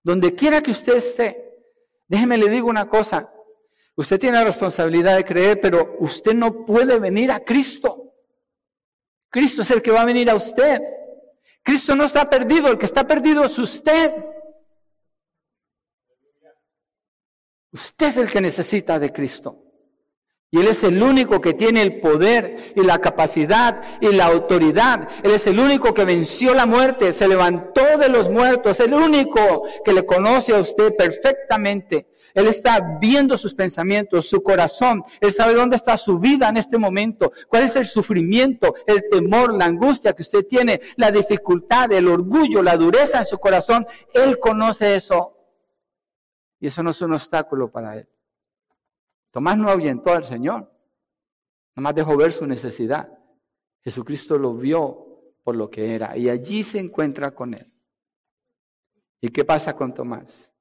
Donde quiera que usted esté, déjeme le digo una cosa. Usted tiene la responsabilidad de creer, pero usted no puede venir a Cristo Cristo es el que va a venir a usted. Cristo no está perdido, el que está perdido es usted. Usted es el que necesita de Cristo. Y Él es el único que tiene el poder y la capacidad y la autoridad. Él es el único que venció la muerte, se levantó de los muertos, es el único que le conoce a usted perfectamente. Él está viendo sus pensamientos, su corazón. Él sabe dónde está su vida en este momento, cuál es el sufrimiento, el temor, la angustia que usted tiene, la dificultad, el orgullo, la dureza en su corazón. Él conoce eso. Y eso no es un obstáculo para él. Tomás no ahuyentó al Señor, nomás dejó ver su necesidad. Jesucristo lo vio por lo que era y allí se encuentra con él. ¿Y qué pasa con Tomás?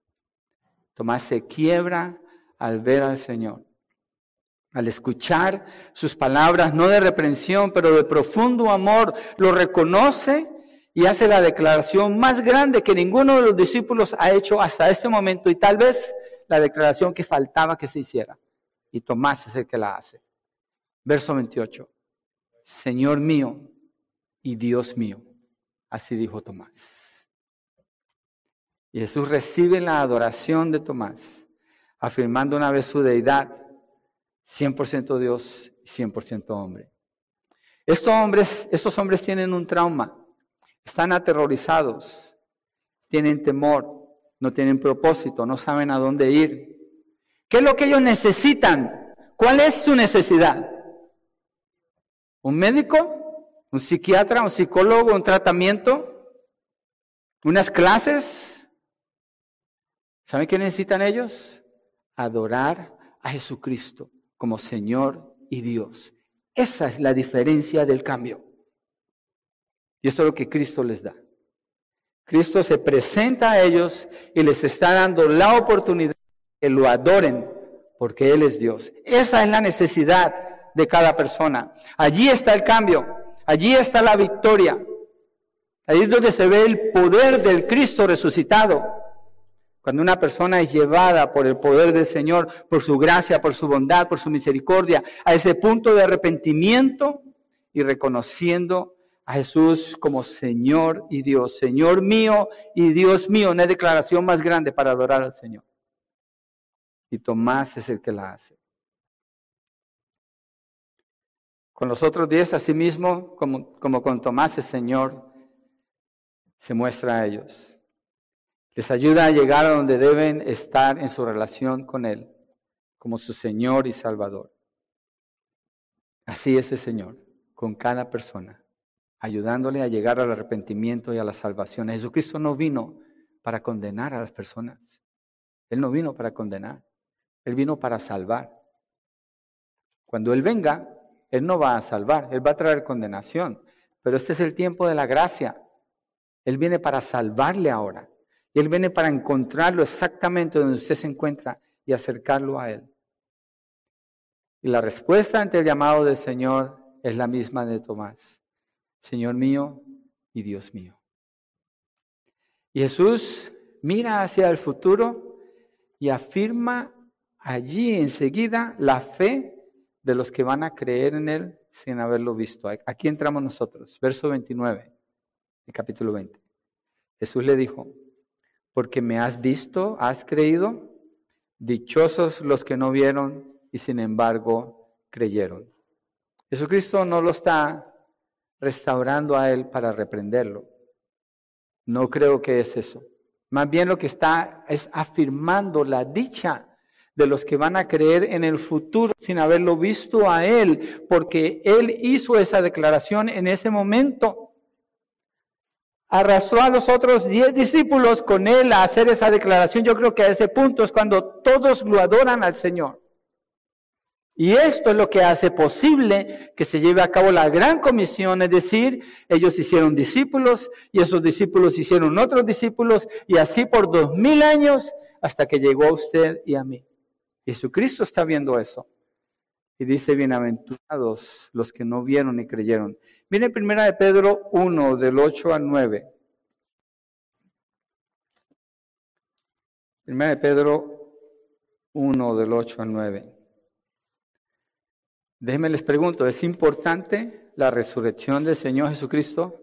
Tomás se quiebra al ver al Señor, al escuchar sus palabras, no de reprensión, pero de profundo amor, lo reconoce y hace la declaración más grande que ninguno de los discípulos ha hecho hasta este momento y tal vez la declaración que faltaba que se hiciera. Y Tomás es el que la hace. Verso 28. Señor mío y Dios mío. Así dijo Tomás. Y Jesús recibe la adoración de Tomás, afirmando una vez su deidad, 100% Dios y 100% hombre. Estos hombres, estos hombres tienen un trauma, están aterrorizados, tienen temor, no tienen propósito, no saben a dónde ir. ¿Qué es lo que ellos necesitan? ¿Cuál es su necesidad? ¿Un médico? ¿Un psiquiatra? ¿Un psicólogo? ¿Un tratamiento? ¿Unas clases? ¿Saben qué necesitan ellos? Adorar a Jesucristo como Señor y Dios. Esa es la diferencia del cambio. Y eso es lo que Cristo les da. Cristo se presenta a ellos y les está dando la oportunidad que lo adoren porque Él es Dios. Esa es la necesidad de cada persona. Allí está el cambio, allí está la victoria. Allí es donde se ve el poder del Cristo resucitado. Cuando una persona es llevada por el poder del Señor, por su gracia, por su bondad, por su misericordia, a ese punto de arrepentimiento y reconociendo a Jesús como Señor y Dios, Señor mío y Dios mío, hay declaración más grande para adorar al Señor. Y Tomás es el que la hace. Con los otros diez, asimismo, como, como con Tomás, el Señor se muestra a ellos. Les ayuda a llegar a donde deben estar en su relación con Él, como su Señor y Salvador. Así es el Señor, con cada persona, ayudándole a llegar al arrepentimiento y a la salvación. Jesucristo no vino para condenar a las personas. Él no vino para condenar. Él vino para salvar. Cuando Él venga, Él no va a salvar, Él va a traer condenación. Pero este es el tiempo de la gracia. Él viene para salvarle ahora. Y Él viene para encontrarlo exactamente donde usted se encuentra y acercarlo a Él. Y la respuesta ante el llamado del Señor es la misma de Tomás. Señor mío y Dios mío. Y Jesús mira hacia el futuro y afirma allí enseguida la fe de los que van a creer en Él sin haberlo visto. Aquí entramos nosotros, verso 29 del capítulo 20. Jesús le dijo, porque me has visto, has creído, dichosos los que no vieron y sin embargo creyeron. Jesucristo no lo está restaurando a él para reprenderlo. No creo que es eso. Más bien lo que está es afirmando la dicha de los que van a creer en el futuro sin haberlo visto a Él, porque Él hizo esa declaración en ese momento. Arrasó a los otros diez discípulos con Él a hacer esa declaración. Yo creo que a ese punto es cuando todos lo adoran al Señor. Y esto es lo que hace posible que se lleve a cabo la gran comisión, es decir, ellos hicieron discípulos y esos discípulos hicieron otros discípulos y así por dos mil años hasta que llegó a usted y a mí. Jesucristo está viendo eso. Y dice, bienaventurados los que no vieron ni creyeron. Miren primera de Pedro 1, del 8 al 9. Primera de Pedro 1, del 8 al 9. Déjenme les pregunto, ¿es importante la resurrección del Señor Jesucristo?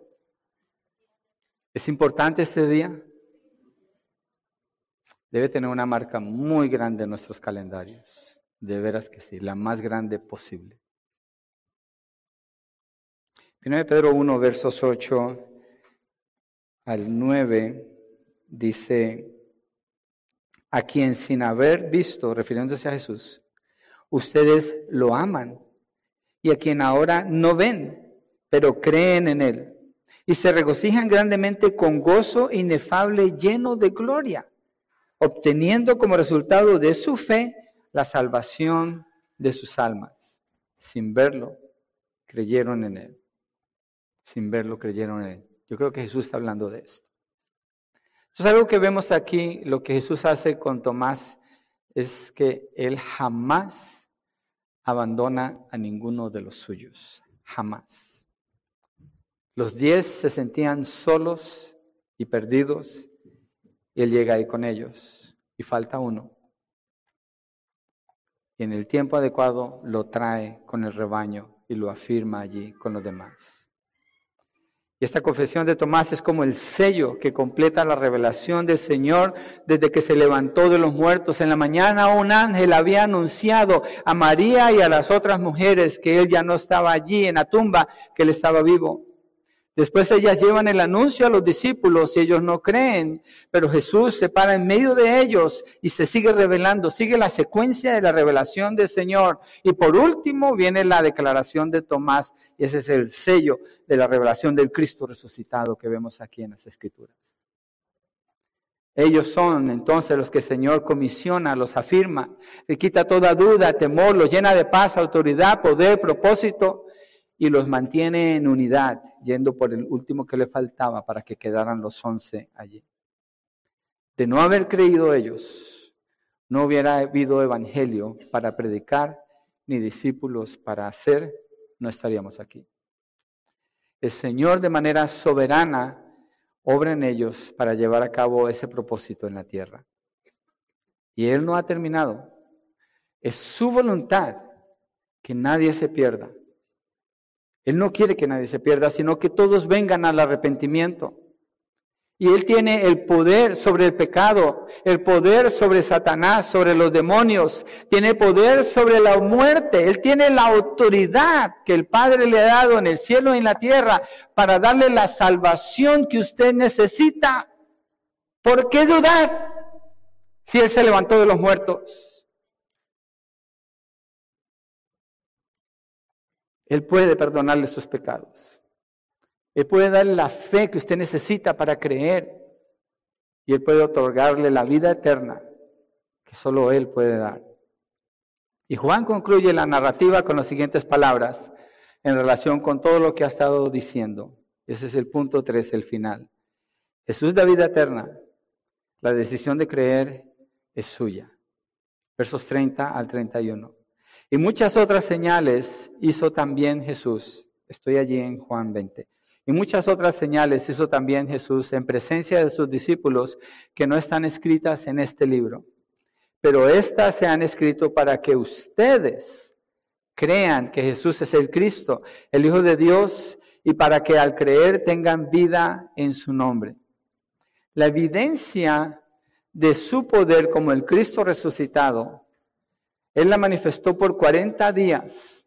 ¿Es importante este día? Debe tener una marca muy grande en nuestros calendarios. De veras que sí, la más grande posible. 1 Pedro 1, versos 8 al 9, dice, a quien sin haber visto, refiriéndose a Jesús, ustedes lo aman y a quien ahora no ven, pero creen en Él. Y se regocijan grandemente con gozo inefable lleno de gloria, obteniendo como resultado de su fe la salvación de sus almas. Sin verlo, creyeron en Él. Sin verlo, creyeron en Él. Yo creo que Jesús está hablando de esto. Entonces, algo que vemos aquí, lo que Jesús hace con Tomás, es que Él jamás abandona a ninguno de los suyos, jamás. Los diez se sentían solos y perdidos y Él llega ahí con ellos y falta uno. Y en el tiempo adecuado lo trae con el rebaño y lo afirma allí con los demás. Y esta confesión de Tomás es como el sello que completa la revelación del Señor desde que se levantó de los muertos. En la mañana un ángel había anunciado a María y a las otras mujeres que él ya no estaba allí en la tumba, que él estaba vivo. Después ellas llevan el anuncio a los discípulos y ellos no creen, pero Jesús se para en medio de ellos y se sigue revelando, sigue la secuencia de la revelación del Señor. Y por último viene la declaración de Tomás y ese es el sello de la revelación del Cristo resucitado que vemos aquí en las Escrituras. Ellos son entonces los que el Señor comisiona, los afirma, le quita toda duda, temor, los llena de paz, autoridad, poder, propósito y los mantiene en unidad, yendo por el último que le faltaba para que quedaran los once allí. De no haber creído ellos, no hubiera habido evangelio para predicar ni discípulos para hacer, no estaríamos aquí. El Señor de manera soberana obra en ellos para llevar a cabo ese propósito en la tierra. Y Él no ha terminado. Es su voluntad que nadie se pierda, él no quiere que nadie se pierda, sino que todos vengan al arrepentimiento. Y Él tiene el poder sobre el pecado, el poder sobre Satanás, sobre los demonios, tiene poder sobre la muerte. Él tiene la autoridad que el Padre le ha dado en el cielo y en la tierra para darle la salvación que usted necesita. ¿Por qué dudar si Él se levantó de los muertos? Él puede perdonarle sus pecados. Él puede darle la fe que usted necesita para creer. Y Él puede otorgarle la vida eterna que solo Él puede dar. Y Juan concluye la narrativa con las siguientes palabras en relación con todo lo que ha estado diciendo. Ese es el punto 3, el final. Jesús da vida eterna. La decisión de creer es suya. Versos 30 al 31. Y muchas otras señales hizo también Jesús. Estoy allí en Juan 20. Y muchas otras señales hizo también Jesús en presencia de sus discípulos que no están escritas en este libro. Pero estas se han escrito para que ustedes crean que Jesús es el Cristo, el Hijo de Dios, y para que al creer tengan vida en su nombre. La evidencia de su poder como el Cristo resucitado, Él la manifestó por 40 días.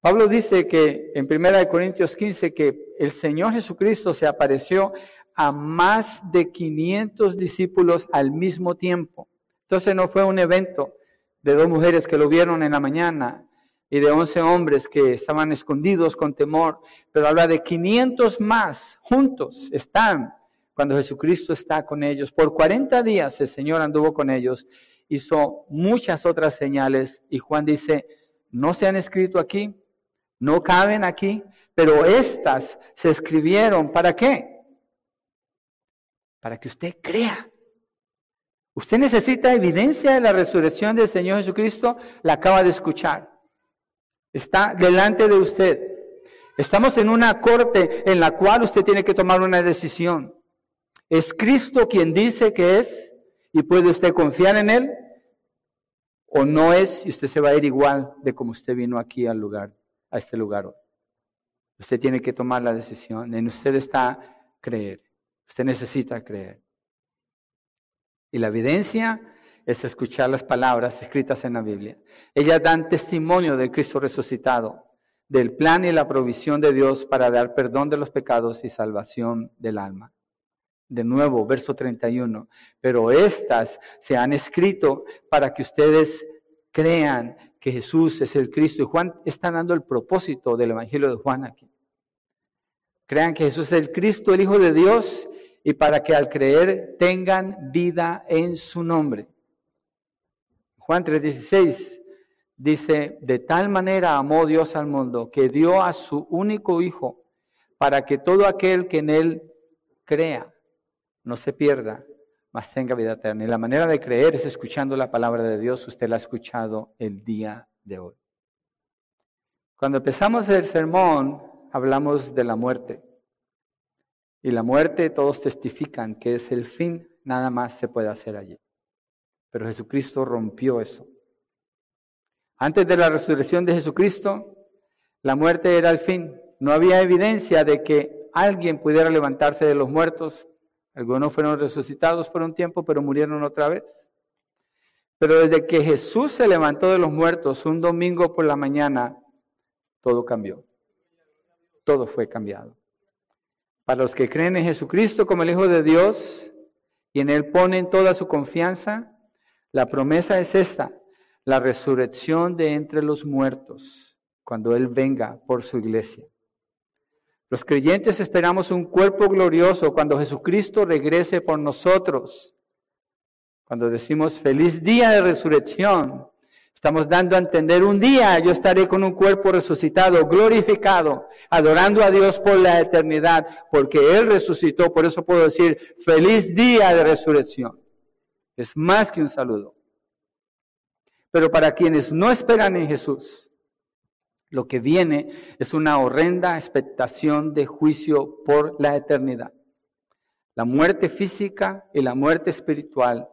Pablo dice que en 1 Corintios 15 que el Señor Jesucristo se apareció a más de 500 discípulos al mismo tiempo. Entonces no fue un evento de dos mujeres que lo vieron en la mañana y de 11 hombres que estaban escondidos con temor, pero habla de 500 más juntos están cuando Jesucristo está con ellos. Por 40 días el Señor anduvo con ellos, hizo muchas otras señales y Juan dice, no se han escrito aquí, no caben aquí, pero estas se escribieron para qué? Para que usted crea. Usted necesita evidencia de la resurrección del Señor Jesucristo, la acaba de escuchar. Está delante de usted. Estamos en una corte en la cual usted tiene que tomar una decisión. ¿Es Cristo quien dice que es y puede usted confiar en Él? ¿O no es y usted se va a ir igual de como usted vino aquí al lugar, a este lugar hoy? Usted tiene que tomar la decisión. En usted está creer. Usted necesita creer. Y la evidencia es escuchar las palabras escritas en la Biblia. Ellas dan testimonio del Cristo resucitado, del plan y la provisión de Dios para dar perdón de los pecados y salvación del alma de nuevo, verso 31, pero estas se han escrito para que ustedes crean que Jesús es el Cristo. Y Juan está dando el propósito del Evangelio de Juan aquí. Crean que Jesús es el Cristo, el Hijo de Dios, y para que al creer tengan vida en su nombre. Juan 3:16 dice, de tal manera amó Dios al mundo que dio a su único Hijo para que todo aquel que en él crea no se pierda, mas tenga vida eterna. Y la manera de creer es escuchando la palabra de Dios. Usted la ha escuchado el día de hoy. Cuando empezamos el sermón, hablamos de la muerte. Y la muerte, todos testifican que es el fin, nada más se puede hacer allí. Pero Jesucristo rompió eso. Antes de la resurrección de Jesucristo, la muerte era el fin. No había evidencia de que alguien pudiera levantarse de los muertos algunos fueron resucitados por un tiempo, pero murieron otra vez. Pero desde que Jesús se levantó de los muertos un domingo por la mañana, todo cambió. Todo fue cambiado. Para los que creen en Jesucristo como el Hijo de Dios y en Él ponen toda su confianza, la promesa es esta, la resurrección de entre los muertos, cuando Él venga por su iglesia. Los creyentes esperamos un cuerpo glorioso cuando Jesucristo regrese por nosotros. Cuando decimos feliz día de resurrección, estamos dando a entender un día yo estaré con un cuerpo resucitado, glorificado, adorando a Dios por la eternidad, porque Él resucitó. Por eso puedo decir feliz día de resurrección. Es más que un saludo. Pero para quienes no esperan en Jesús, lo que viene es una horrenda expectación de juicio por la eternidad. La muerte física y la muerte espiritual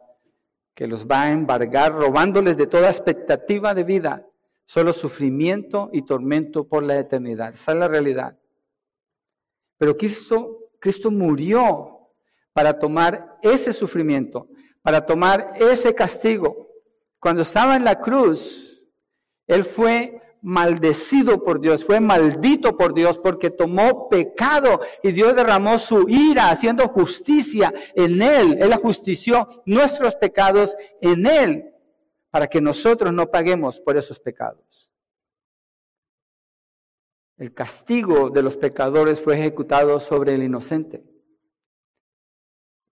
que los va a embargar robándoles de toda expectativa de vida, solo sufrimiento y tormento por la eternidad. Esa es la realidad. Pero Cristo, Cristo murió para tomar ese sufrimiento, para tomar ese castigo. Cuando estaba en la cruz, Él fue maldecido por Dios, fue maldito por Dios porque tomó pecado y Dios derramó su ira haciendo justicia en él. Él ajustició nuestros pecados en él para que nosotros no paguemos por esos pecados. El castigo de los pecadores fue ejecutado sobre el inocente.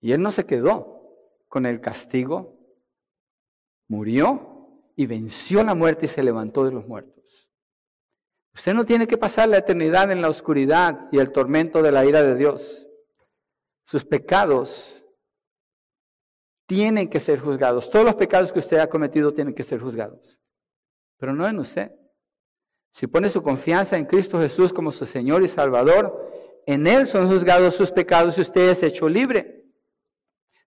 Y él no se quedó con el castigo, murió y venció la muerte y se levantó de los muertos. Usted no tiene que pasar la eternidad en la oscuridad y el tormento de la ira de Dios. Sus pecados tienen que ser juzgados. Todos los pecados que usted ha cometido tienen que ser juzgados. Pero no en usted. Si pone su confianza en Cristo Jesús como su Señor y Salvador, en Él son juzgados sus pecados y usted es hecho libre.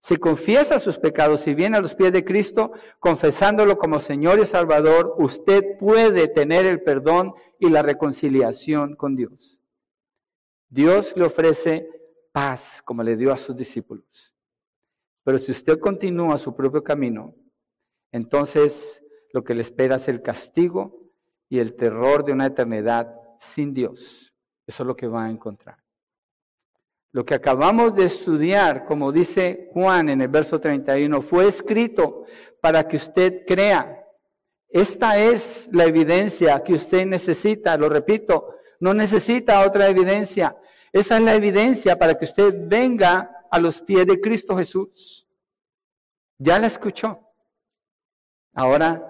Si confiesa sus pecados y viene a los pies de Cristo, confesándolo como Señor y Salvador, usted puede tener el perdón y la reconciliación con Dios. Dios le ofrece paz como le dio a sus discípulos. Pero si usted continúa su propio camino, entonces lo que le espera es el castigo y el terror de una eternidad sin Dios. Eso es lo que va a encontrar. Lo que acabamos de estudiar, como dice Juan en el verso 31, fue escrito para que usted crea. Esta es la evidencia que usted necesita, lo repito, no necesita otra evidencia. Esa es la evidencia para que usted venga a los pies de Cristo Jesús. Ya la escuchó. Ahora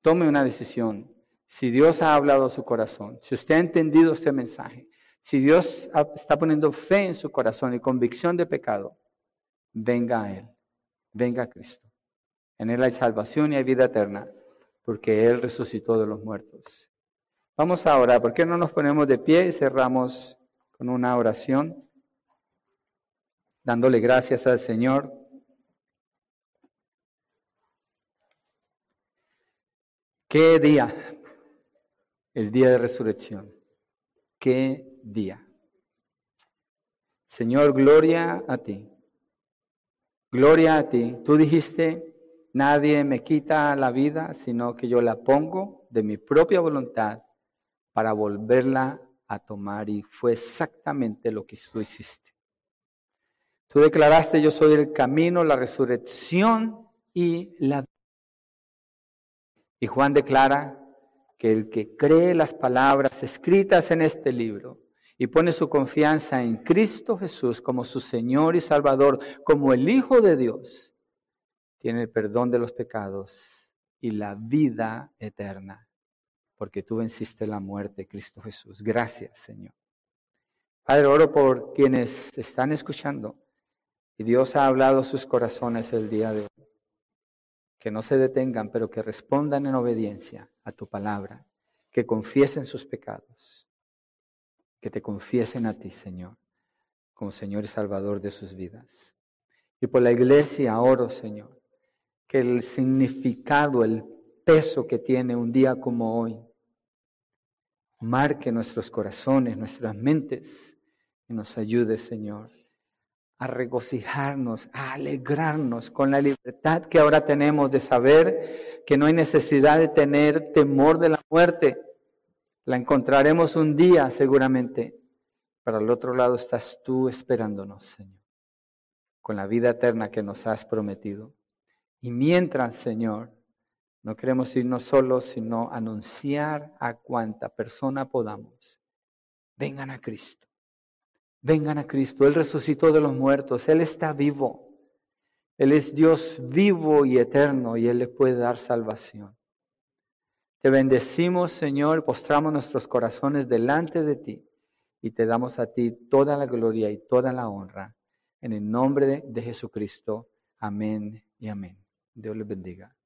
tome una decisión. Si Dios ha hablado a su corazón, si usted ha entendido este mensaje, si Dios está poniendo fe en su corazón y convicción de pecado, venga a Él, venga a Cristo. En Él hay salvación y hay vida eterna, porque Él resucitó de los muertos. Vamos a orar, ¿por qué no nos ponemos de pie y cerramos con una oración? Dándole gracias al Señor. ¿Qué día? El día de resurrección. ¿Qué día. Señor, gloria a ti. Gloria a ti. Tú dijiste, nadie me quita la vida, sino que yo la pongo de mi propia voluntad para volverla a tomar. Y fue exactamente lo que tú hiciste. Tú declaraste, yo soy el camino, la resurrección y la vida. Y Juan declara que el que cree las palabras escritas en este libro y pone su confianza en Cristo Jesús como su Señor y Salvador, como el Hijo de Dios, tiene el perdón de los pecados y la vida eterna, porque tú venciste la muerte, Cristo Jesús. Gracias, Señor. Padre, oro por quienes están escuchando y Dios ha hablado a sus corazones el día de hoy. Que no se detengan, pero que respondan en obediencia a tu palabra, que confiesen sus pecados que te confiesen a ti, Señor, como Señor y Salvador de sus vidas. Y por la iglesia oro, Señor, que el significado, el peso que tiene un día como hoy, marque nuestros corazones, nuestras mentes, y nos ayude, Señor, a regocijarnos, a alegrarnos con la libertad que ahora tenemos de saber que no hay necesidad de tener temor de la muerte, la encontraremos un día seguramente, pero al otro lado estás tú esperándonos, Señor, con la vida eterna que nos has prometido. Y mientras, Señor, no queremos irnos solos, sino anunciar a cuanta persona podamos. Vengan a Cristo. Vengan a Cristo. Él resucitó de los muertos. Él está vivo. Él es Dios vivo y eterno y Él le puede dar salvación. Te bendecimos, Señor, postramos nuestros corazones delante de ti y te damos a ti toda la gloria y toda la honra. En el nombre de, Jesucristo. Amén y amén. Dios les bendiga.